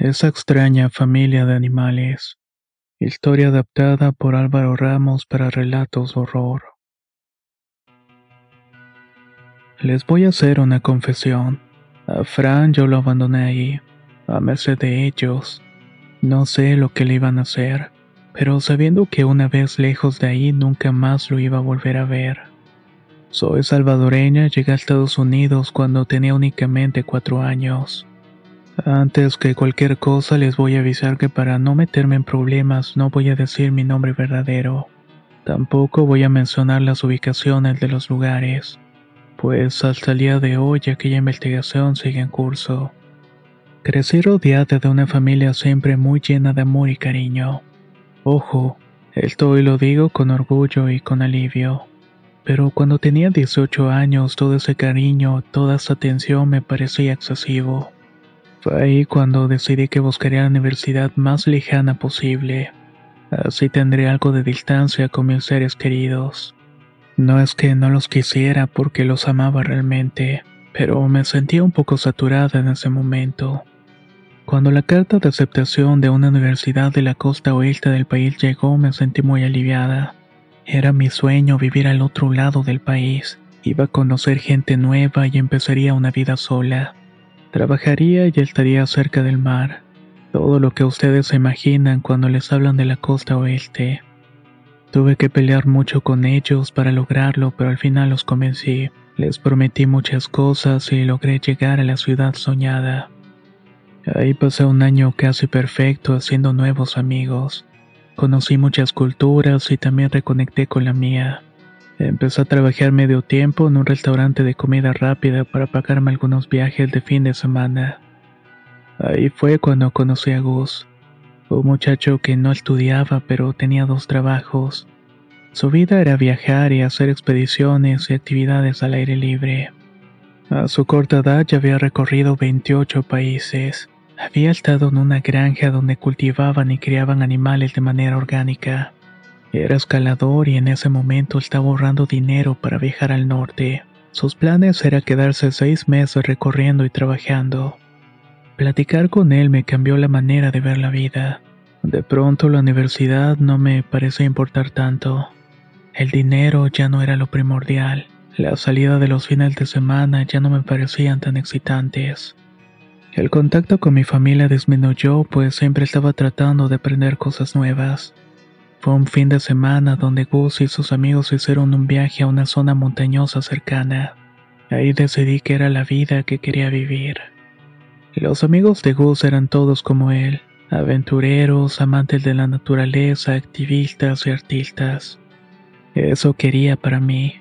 Esa extraña familia de animales. Historia adaptada por Álvaro Ramos para relatos horror. Les voy a hacer una confesión. A Fran yo lo abandoné ahí, a merced de ellos. No sé lo que le iban a hacer, pero sabiendo que una vez lejos de ahí nunca más lo iba a volver a ver. Soy salvadoreña, llegué a Estados Unidos cuando tenía únicamente cuatro años. Antes que cualquier cosa les voy a avisar que para no meterme en problemas no voy a decir mi nombre verdadero. Tampoco voy a mencionar las ubicaciones de los lugares pues hasta el día de hoy aquella investigación sigue en curso. Crecí rodeada de una familia siempre muy llena de amor y cariño. Ojo, esto hoy lo digo con orgullo y con alivio. Pero cuando tenía 18 años todo ese cariño, toda esa atención me parecía excesivo. Fue ahí cuando decidí que buscaría la universidad más lejana posible. Así tendré algo de distancia con mis seres queridos. No es que no los quisiera porque los amaba realmente, pero me sentía un poco saturada en ese momento. Cuando la carta de aceptación de una universidad de la costa oeste del país llegó me sentí muy aliviada. Era mi sueño vivir al otro lado del país. Iba a conocer gente nueva y empezaría una vida sola. Trabajaría y estaría cerca del mar. Todo lo que ustedes se imaginan cuando les hablan de la costa oeste. Tuve que pelear mucho con ellos para lograrlo, pero al final los convencí. Les prometí muchas cosas y logré llegar a la ciudad soñada. Ahí pasé un año casi perfecto haciendo nuevos amigos. Conocí muchas culturas y también reconecté con la mía. Empecé a trabajar medio tiempo en un restaurante de comida rápida para pagarme algunos viajes de fin de semana. Ahí fue cuando conocí a Gus. Un muchacho que no estudiaba pero tenía dos trabajos. Su vida era viajar y hacer expediciones y actividades al aire libre. A su corta edad ya había recorrido 28 países. Había estado en una granja donde cultivaban y criaban animales de manera orgánica. Era escalador y en ese momento estaba ahorrando dinero para viajar al norte. Sus planes era quedarse seis meses recorriendo y trabajando. Platicar con él me cambió la manera de ver la vida. De pronto la universidad no me parecía importar tanto. El dinero ya no era lo primordial. La salida de los fines de semana ya no me parecían tan excitantes. El contacto con mi familia disminuyó pues siempre estaba tratando de aprender cosas nuevas. Fue un fin de semana donde Gus y sus amigos hicieron un viaje a una zona montañosa cercana. Ahí decidí que era la vida que quería vivir. Los amigos de Gus eran todos como él, aventureros, amantes de la naturaleza, activistas y artistas. Eso quería para mí.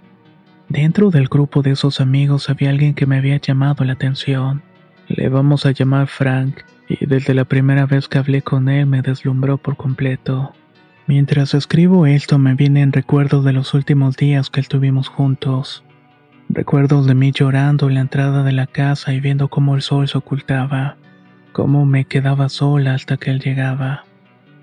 Dentro del grupo de esos amigos había alguien que me había llamado la atención. Le vamos a llamar Frank, y desde la primera vez que hablé con él me deslumbró por completo. Mientras escribo esto me vienen recuerdos de los últimos días que estuvimos juntos. Recuerdos de mí llorando en la entrada de la casa y viendo cómo el sol se ocultaba, cómo me quedaba sola hasta que él llegaba.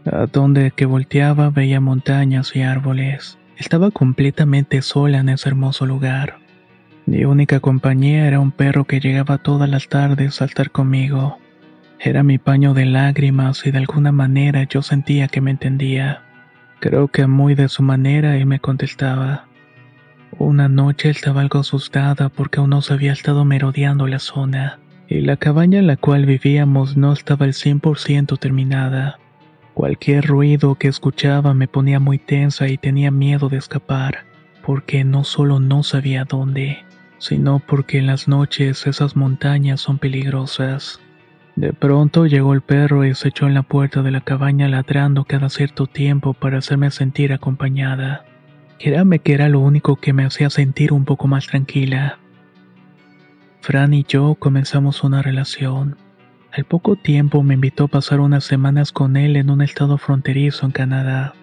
A donde que volteaba veía montañas y árboles. Estaba completamente sola en ese hermoso lugar. Mi única compañía era un perro que llegaba todas las tardes a estar conmigo. Era mi paño de lágrimas y de alguna manera yo sentía que me entendía. Creo que muy de su manera él me contestaba. Una noche estaba algo asustada porque aún no se había estado merodeando la zona, y la cabaña en la cual vivíamos no estaba al 100% terminada. Cualquier ruido que escuchaba me ponía muy tensa y tenía miedo de escapar, porque no solo no sabía dónde, sino porque en las noches esas montañas son peligrosas. De pronto llegó el perro y se echó en la puerta de la cabaña ladrando cada cierto tiempo para hacerme sentir acompañada. Créame que era lo único que me hacía sentir un poco más tranquila. Fran y yo comenzamos una relación. Al poco tiempo me invitó a pasar unas semanas con él en un estado fronterizo en Canadá.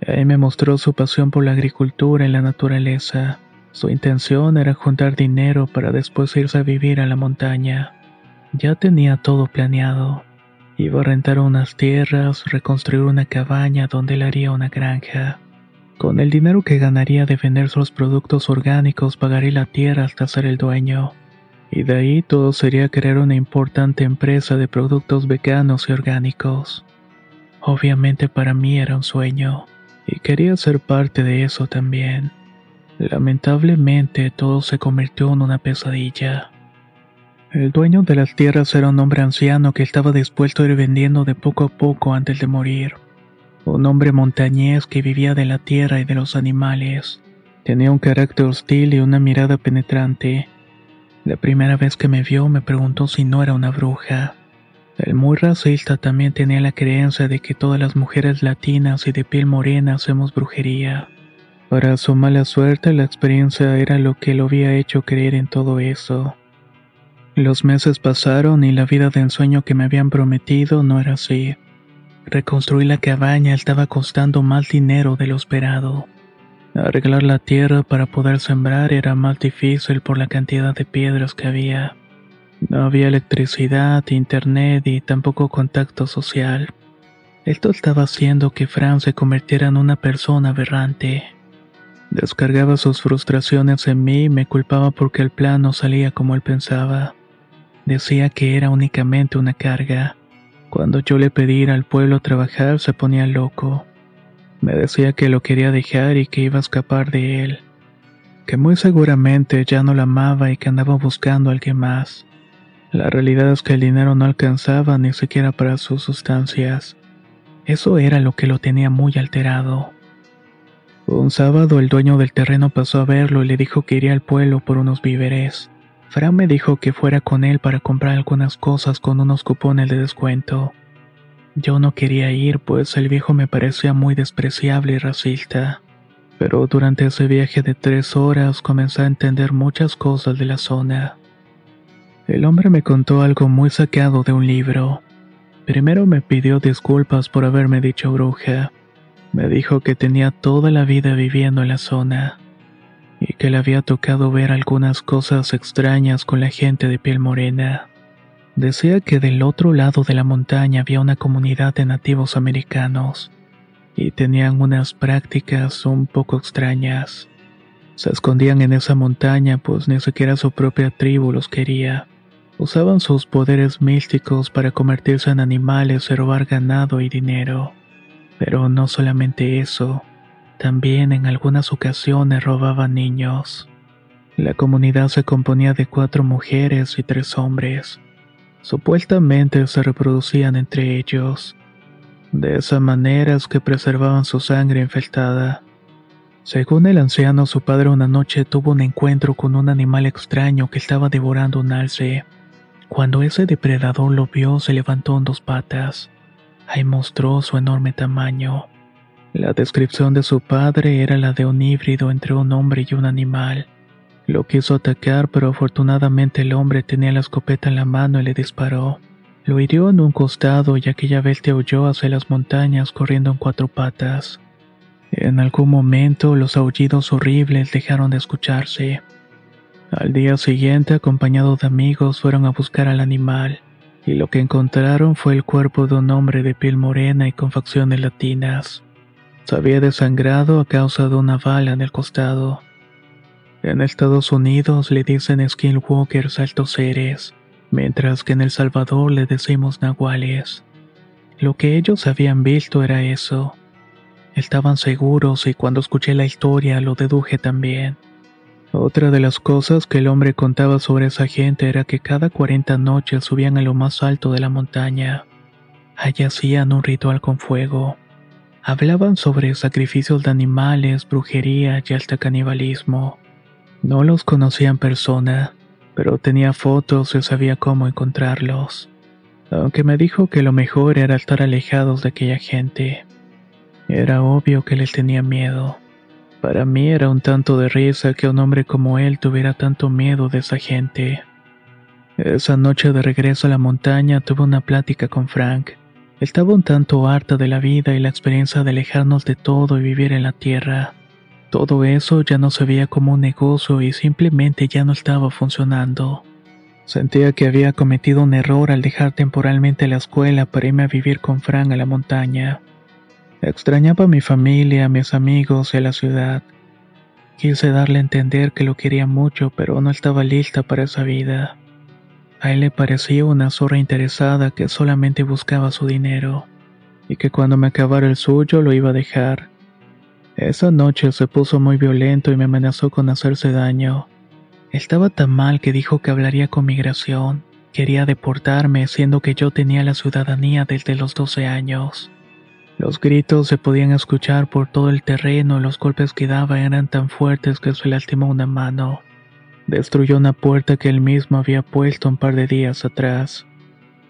Él me mostró su pasión por la agricultura y la naturaleza. Su intención era juntar dinero para después irse a vivir a la montaña. Ya tenía todo planeado. Iba a rentar unas tierras, reconstruir una cabaña donde él haría una granja. Con el dinero que ganaría de vender sus productos orgánicos pagaría la tierra hasta ser el dueño. Y de ahí todo sería crear una importante empresa de productos veganos y orgánicos. Obviamente para mí era un sueño, y quería ser parte de eso también. Lamentablemente todo se convirtió en una pesadilla. El dueño de las tierras era un hombre anciano que estaba dispuesto a ir vendiendo de poco a poco antes de morir. Un hombre montañés que vivía de la tierra y de los animales. Tenía un carácter hostil y una mirada penetrante. La primera vez que me vio me preguntó si no era una bruja. El muy racista también tenía la creencia de que todas las mujeres latinas y de piel morena hacemos brujería. Para su mala suerte, la experiencia era lo que lo había hecho creer en todo eso. Los meses pasaron y la vida de ensueño que me habían prometido no era así. Reconstruir la cabaña estaba costando más dinero de lo esperado. Arreglar la tierra para poder sembrar era más difícil por la cantidad de piedras que había. No había electricidad, internet y tampoco contacto social. Esto estaba haciendo que Fran se convirtiera en una persona aberrante. Descargaba sus frustraciones en mí y me culpaba porque el plan no salía como él pensaba. Decía que era únicamente una carga cuando yo le pedí al pueblo trabajar se ponía loco. Me decía que lo quería dejar y que iba a escapar de él. Que muy seguramente ya no la amaba y que andaba buscando a alguien más. La realidad es que el dinero no alcanzaba ni siquiera para sus sustancias. Eso era lo que lo tenía muy alterado. Un sábado el dueño del terreno pasó a verlo y le dijo que iría al pueblo por unos víveres. Fran me dijo que fuera con él para comprar algunas cosas con unos cupones de descuento. Yo no quería ir, pues el viejo me parecía muy despreciable y racista. Pero durante ese viaje de tres horas comencé a entender muchas cosas de la zona. El hombre me contó algo muy sacado de un libro. Primero me pidió disculpas por haberme dicho bruja. Me dijo que tenía toda la vida viviendo en la zona y que le había tocado ver algunas cosas extrañas con la gente de piel morena. Decía que del otro lado de la montaña había una comunidad de nativos americanos y tenían unas prácticas un poco extrañas. Se escondían en esa montaña pues ni siquiera su propia tribu los quería. Usaban sus poderes místicos para convertirse en animales y robar ganado y dinero. Pero no solamente eso, también en algunas ocasiones robaban niños. La comunidad se componía de cuatro mujeres y tres hombres. Supuestamente se reproducían entre ellos. De esa manera es que preservaban su sangre infectada. Según el anciano, su padre una noche tuvo un encuentro con un animal extraño que estaba devorando un alce. Cuando ese depredador lo vio, se levantó en dos patas. Ahí mostró su enorme tamaño. La descripción de su padre era la de un híbrido entre un hombre y un animal. Lo quiso atacar, pero afortunadamente el hombre tenía la escopeta en la mano y le disparó. Lo hirió en un costado y aquella bestia huyó hacia las montañas corriendo en cuatro patas. En algún momento los aullidos horribles dejaron de escucharse. Al día siguiente, acompañados de amigos, fueron a buscar al animal, y lo que encontraron fue el cuerpo de un hombre de piel morena y con facciones latinas. Se había desangrado a causa de una bala en el costado. En Estados Unidos le dicen skinwalkers altos seres, mientras que en El Salvador le decimos nahuales. Lo que ellos habían visto era eso. Estaban seguros y cuando escuché la historia lo deduje también. Otra de las cosas que el hombre contaba sobre esa gente era que cada 40 noches subían a lo más alto de la montaña. Allí hacían un ritual con fuego. Hablaban sobre sacrificios de animales, brujería y hasta canibalismo. No los conocía en persona, pero tenía fotos y sabía cómo encontrarlos. Aunque me dijo que lo mejor era estar alejados de aquella gente. Era obvio que les tenía miedo. Para mí era un tanto de risa que un hombre como él tuviera tanto miedo de esa gente. Esa noche de regreso a la montaña tuve una plática con Frank. Estaba un tanto harta de la vida y la experiencia de alejarnos de todo y vivir en la tierra. Todo eso ya no se veía como un negocio y simplemente ya no estaba funcionando. Sentía que había cometido un error al dejar temporalmente la escuela para irme a vivir con Frank a la montaña. Extrañaba a mi familia, a mis amigos y a la ciudad. Quise darle a entender que lo quería mucho, pero no estaba lista para esa vida. A él le parecía una zorra interesada que solamente buscaba su dinero, y que cuando me acabara el suyo lo iba a dejar. Esa noche se puso muy violento y me amenazó con hacerse daño. Estaba tan mal que dijo que hablaría con migración. Quería deportarme, siendo que yo tenía la ciudadanía desde los 12 años. Los gritos se podían escuchar por todo el terreno y los golpes que daba eran tan fuertes que se lastimó una mano. Destruyó una puerta que él mismo había puesto un par de días atrás.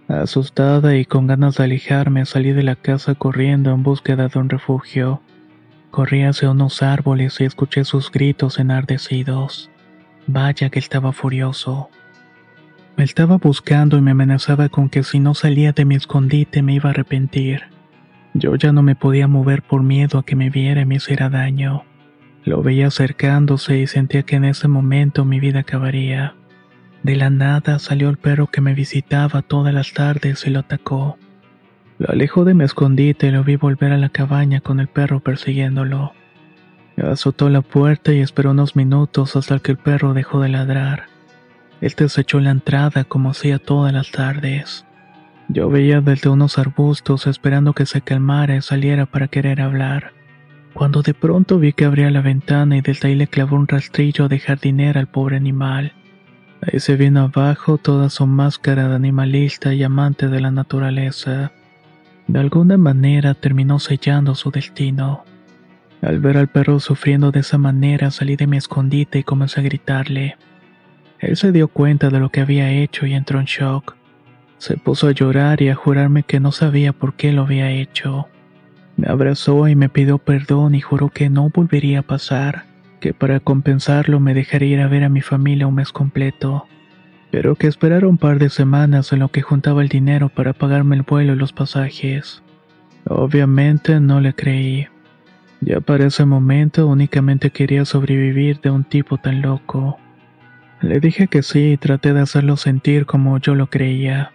Asustada y con ganas de alejarme, salí de la casa corriendo en búsqueda de un refugio. Corrí hacia unos árboles y escuché sus gritos enardecidos. Vaya que estaba furioso. Me estaba buscando y me amenazaba con que si no salía de mi escondite me iba a arrepentir. Yo ya no me podía mover por miedo a que me viera y me hiciera daño. Lo veía acercándose y sentía que en ese momento mi vida acabaría. De la nada salió el perro que me visitaba todas las tardes y lo atacó. Lo alejó de mi escondite y lo vi volver a la cabaña con el perro persiguiéndolo. Azotó la puerta y esperó unos minutos hasta que el perro dejó de ladrar. Él se echó la entrada como hacía todas las tardes. Yo veía desde unos arbustos esperando que se calmara y saliera para querer hablar cuando de pronto vi que abría la ventana y desde ahí le clavó un rastrillo de jardinera al pobre animal. Ahí se vino abajo toda su máscara de animalista y amante de la naturaleza. De alguna manera terminó sellando su destino. Al ver al perro sufriendo de esa manera salí de mi escondite y comencé a gritarle. Él se dio cuenta de lo que había hecho y entró en shock. Se puso a llorar y a jurarme que no sabía por qué lo había hecho. Me abrazó y me pidió perdón y juró que no volvería a pasar, que para compensarlo me dejaría ir a ver a mi familia un mes completo, pero que esperara un par de semanas en lo que juntaba el dinero para pagarme el vuelo y los pasajes. Obviamente no le creí. Ya para ese momento únicamente quería sobrevivir de un tipo tan loco. Le dije que sí y traté de hacerlo sentir como yo lo creía.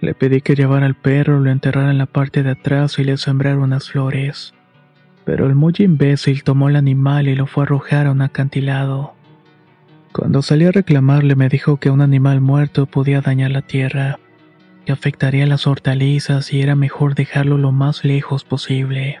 Le pedí que llevara al perro, lo enterrara en la parte de atrás y le sembrara unas flores. Pero el muy imbécil tomó el animal y lo fue a arrojar a un acantilado. Cuando salí a reclamarle me dijo que un animal muerto podía dañar la tierra, que afectaría las hortalizas y era mejor dejarlo lo más lejos posible.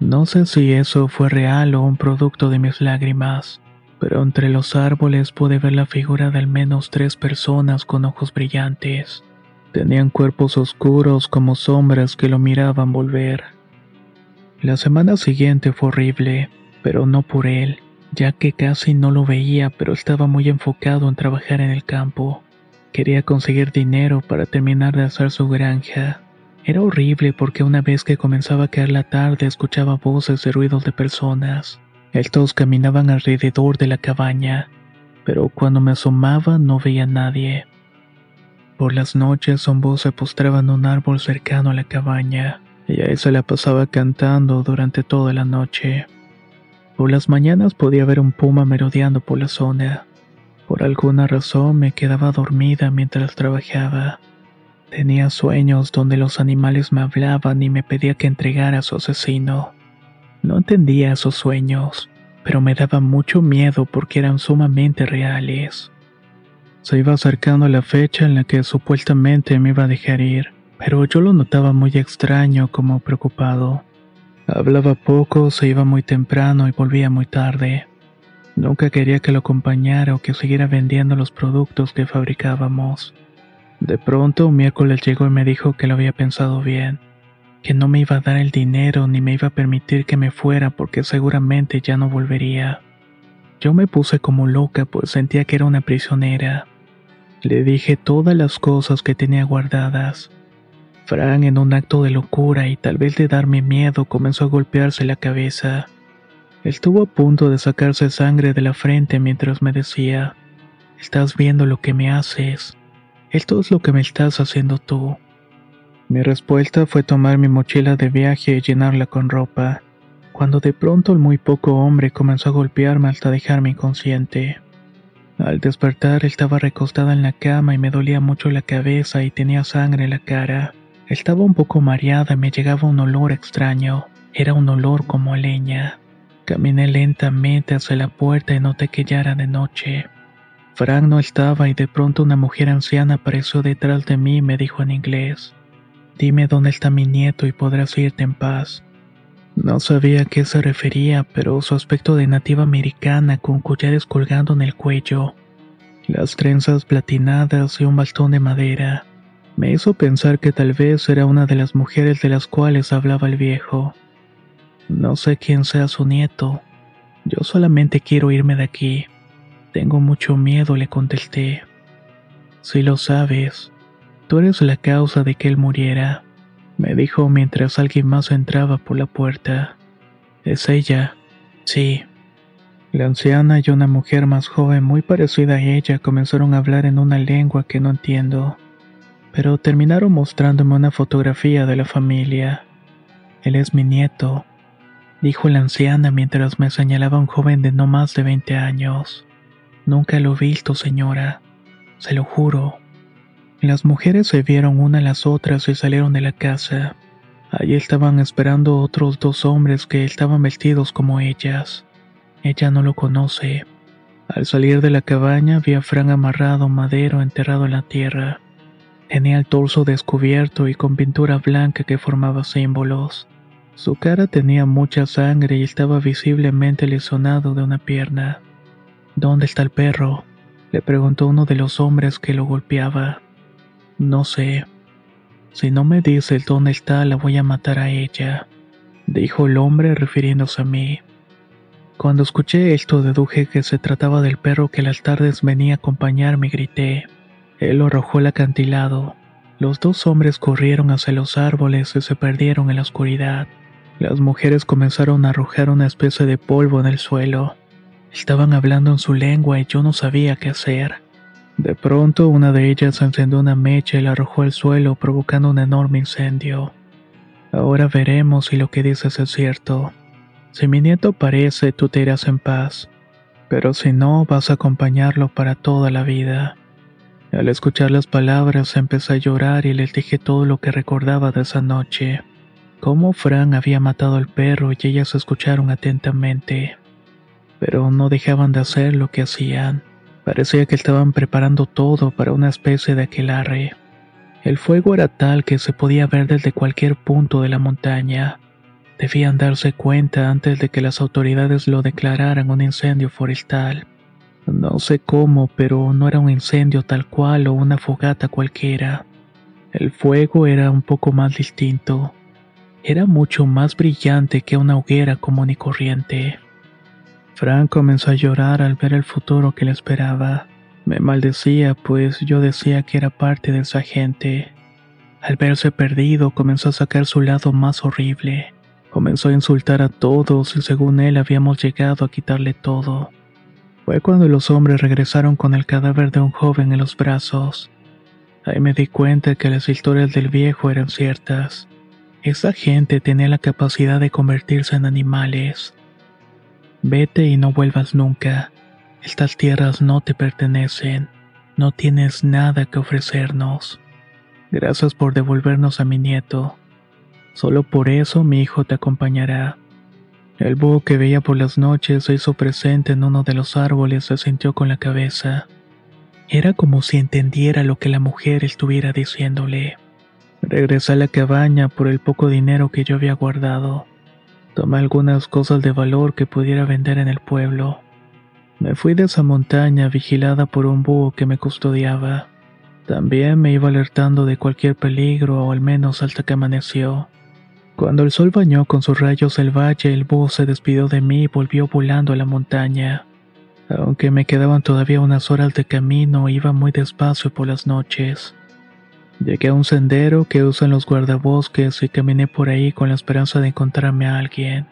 No sé si eso fue real o un producto de mis lágrimas, pero entre los árboles pude ver la figura de al menos tres personas con ojos brillantes. Tenían cuerpos oscuros como sombras que lo miraban volver. La semana siguiente fue horrible, pero no por él, ya que casi no lo veía, pero estaba muy enfocado en trabajar en el campo. Quería conseguir dinero para terminar de hacer su granja. Era horrible porque una vez que comenzaba a caer la tarde escuchaba voces y ruidos de personas. Estos caminaban alrededor de la cabaña, pero cuando me asomaba no veía a nadie. Por las noches voz se postraba en un árbol cercano a la cabaña, y ahí se la pasaba cantando durante toda la noche. Por las mañanas podía ver un puma merodeando por la zona. Por alguna razón me quedaba dormida mientras trabajaba. Tenía sueños donde los animales me hablaban y me pedía que entregara a su asesino. No entendía esos sueños, pero me daba mucho miedo porque eran sumamente reales. Se iba acercando la fecha en la que supuestamente me iba a dejar ir, pero yo lo notaba muy extraño como preocupado. Hablaba poco, se iba muy temprano y volvía muy tarde. Nunca quería que lo acompañara o que siguiera vendiendo los productos que fabricábamos. De pronto un miércoles llegó y me dijo que lo había pensado bien, que no me iba a dar el dinero ni me iba a permitir que me fuera porque seguramente ya no volvería. Yo me puse como loca pues sentía que era una prisionera. Le dije todas las cosas que tenía guardadas. Fran, en un acto de locura y tal vez de darme miedo, comenzó a golpearse la cabeza. Estuvo a punto de sacarse sangre de la frente mientras me decía, Estás viendo lo que me haces. Esto es lo que me estás haciendo tú. Mi respuesta fue tomar mi mochila de viaje y llenarla con ropa, cuando de pronto el muy poco hombre comenzó a golpearme hasta dejarme inconsciente. Al despertar estaba recostada en la cama y me dolía mucho la cabeza y tenía sangre en la cara. Estaba un poco mareada y me llegaba un olor extraño. Era un olor como leña. Caminé lentamente hacia la puerta y noté que ya era de noche. Frank no estaba y de pronto una mujer anciana apareció detrás de mí y me dijo en inglés, Dime dónde está mi nieto y podrás irte en paz. No sabía a qué se refería, pero su aspecto de nativa americana con collares colgando en el cuello, las trenzas platinadas y un bastón de madera, me hizo pensar que tal vez era una de las mujeres de las cuales hablaba el viejo. No sé quién sea su nieto. Yo solamente quiero irme de aquí. Tengo mucho miedo, le contesté. Si lo sabes, tú eres la causa de que él muriera me dijo mientras alguien más entraba por la puerta. ¿Es ella? Sí. La anciana y una mujer más joven muy parecida a ella comenzaron a hablar en una lengua que no entiendo, pero terminaron mostrándome una fotografía de la familia. Él es mi nieto, dijo la anciana mientras me señalaba un joven de no más de 20 años. Nunca lo he visto, señora, se lo juro. Las mujeres se vieron una a las otras y salieron de la casa. Allí estaban esperando otros dos hombres que estaban vestidos como ellas. Ella no lo conoce. Al salir de la cabaña vi a Fran amarrado madero enterrado en la tierra. Tenía el torso descubierto y con pintura blanca que formaba símbolos. Su cara tenía mucha sangre y estaba visiblemente lesionado de una pierna. ¿Dónde está el perro? le preguntó uno de los hombres que lo golpeaba. No sé. Si no me dice dónde está, la voy a matar a ella, dijo el hombre refiriéndose a mí. Cuando escuché esto deduje que se trataba del perro que las tardes venía a acompañarme y grité. Él arrojó al acantilado. Los dos hombres corrieron hacia los árboles y se perdieron en la oscuridad. Las mujeres comenzaron a arrojar una especie de polvo en el suelo. Estaban hablando en su lengua y yo no sabía qué hacer. De pronto una de ellas encendió una mecha y la arrojó al suelo provocando un enorme incendio. Ahora veremos si lo que dices es cierto. Si mi nieto parece, tú te irás en paz, pero si no, vas a acompañarlo para toda la vida. Al escuchar las palabras empecé a llorar y les dije todo lo que recordaba de esa noche. Cómo Fran había matado al perro y ellas escucharon atentamente. Pero no dejaban de hacer lo que hacían. Parecía que estaban preparando todo para una especie de aquelarre. El fuego era tal que se podía ver desde cualquier punto de la montaña. Debían darse cuenta antes de que las autoridades lo declararan un incendio forestal. No sé cómo, pero no era un incendio tal cual o una fogata cualquiera. El fuego era un poco más distinto. Era mucho más brillante que una hoguera común y corriente. Frank comenzó a llorar al ver el futuro que le esperaba. Me maldecía, pues yo decía que era parte de esa gente. Al verse perdido, comenzó a sacar su lado más horrible. Comenzó a insultar a todos y según él habíamos llegado a quitarle todo. Fue cuando los hombres regresaron con el cadáver de un joven en los brazos. Ahí me di cuenta que las historias del viejo eran ciertas. Esa gente tenía la capacidad de convertirse en animales. Vete y no vuelvas nunca. Estas tierras no te pertenecen. No tienes nada que ofrecernos. Gracias por devolvernos a mi nieto. Solo por eso mi hijo te acompañará. El búho que veía por las noches se hizo presente en uno de los árboles, se sintió con la cabeza. Era como si entendiera lo que la mujer estuviera diciéndole. Regresé a la cabaña por el poco dinero que yo había guardado. Tomé algunas cosas de valor que pudiera vender en el pueblo. Me fui de esa montaña vigilada por un búho que me custodiaba. También me iba alertando de cualquier peligro o al menos hasta que amaneció. Cuando el sol bañó con sus rayos el valle, el búho se despidió de mí y volvió volando a la montaña. Aunque me quedaban todavía unas horas de camino, iba muy despacio por las noches. Llegué a un sendero que usan los guardabosques y caminé por ahí con la esperanza de encontrarme a alguien.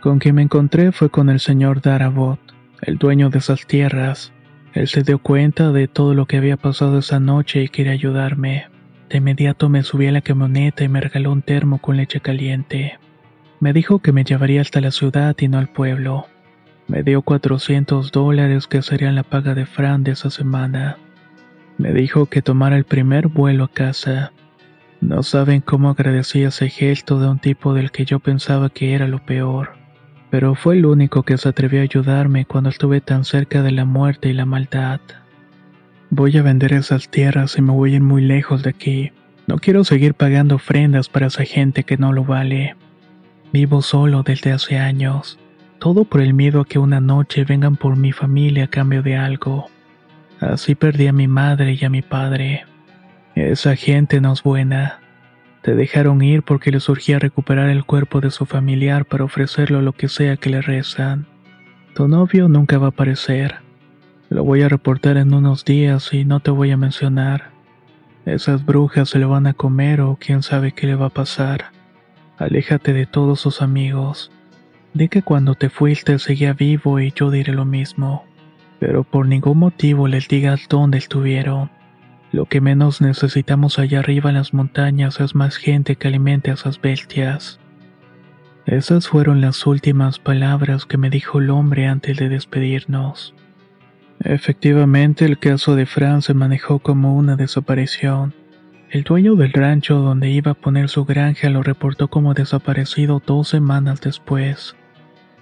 Con quien me encontré fue con el señor Darabot, el dueño de esas tierras. Él se dio cuenta de todo lo que había pasado esa noche y quería ayudarme. De inmediato me subí a la camioneta y me regaló un termo con leche caliente. Me dijo que me llevaría hasta la ciudad y no al pueblo. Me dio 400 dólares que serían la paga de Fran de esa semana. Me dijo que tomara el primer vuelo a casa. No saben cómo agradecí ese gesto de un tipo del que yo pensaba que era lo peor. Pero fue el único que se atrevió a ayudarme cuando estuve tan cerca de la muerte y la maldad. Voy a vender esas tierras y me voy ir muy lejos de aquí. No quiero seguir pagando ofrendas para esa gente que no lo vale. Vivo solo desde hace años. Todo por el miedo a que una noche vengan por mi familia a cambio de algo. Así perdí a mi madre y a mi padre. Esa gente no es buena. Te dejaron ir porque les surgía recuperar el cuerpo de su familiar para ofrecerlo lo que sea que le rezan. Tu novio nunca va a aparecer. Lo voy a reportar en unos días y no te voy a mencionar. Esas brujas se lo van a comer o quién sabe qué le va a pasar. Aléjate de todos sus amigos. Di que cuando te fuiste seguía vivo y yo diré lo mismo. Pero por ningún motivo les digas dónde estuvieron. Lo que menos necesitamos allá arriba en las montañas es más gente que alimente a esas bestias. Esas fueron las últimas palabras que me dijo el hombre antes de despedirnos. Efectivamente, el caso de Fran se manejó como una desaparición. El dueño del rancho donde iba a poner su granja lo reportó como desaparecido dos semanas después.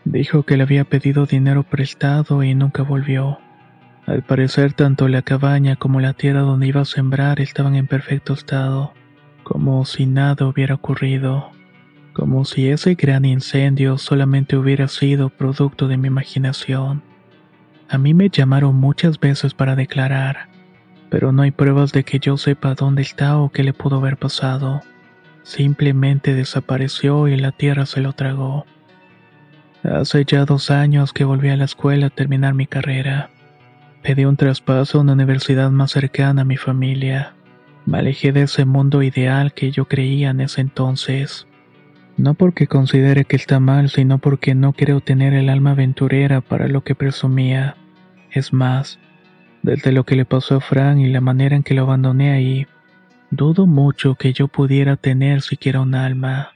Dijo que le había pedido dinero prestado y nunca volvió. Al parecer tanto la cabaña como la tierra donde iba a sembrar estaban en perfecto estado, como si nada hubiera ocurrido, como si ese gran incendio solamente hubiera sido producto de mi imaginación. A mí me llamaron muchas veces para declarar, pero no hay pruebas de que yo sepa dónde está o qué le pudo haber pasado. Simplemente desapareció y la tierra se lo tragó. Hace ya dos años que volví a la escuela a terminar mi carrera. Pedí un traspaso a una universidad más cercana a mi familia. Me alejé de ese mundo ideal que yo creía en ese entonces. No porque considere que está mal, sino porque no quiero tener el alma aventurera para lo que presumía. Es más, desde lo que le pasó a Fran y la manera en que lo abandoné ahí, dudo mucho que yo pudiera tener siquiera un alma.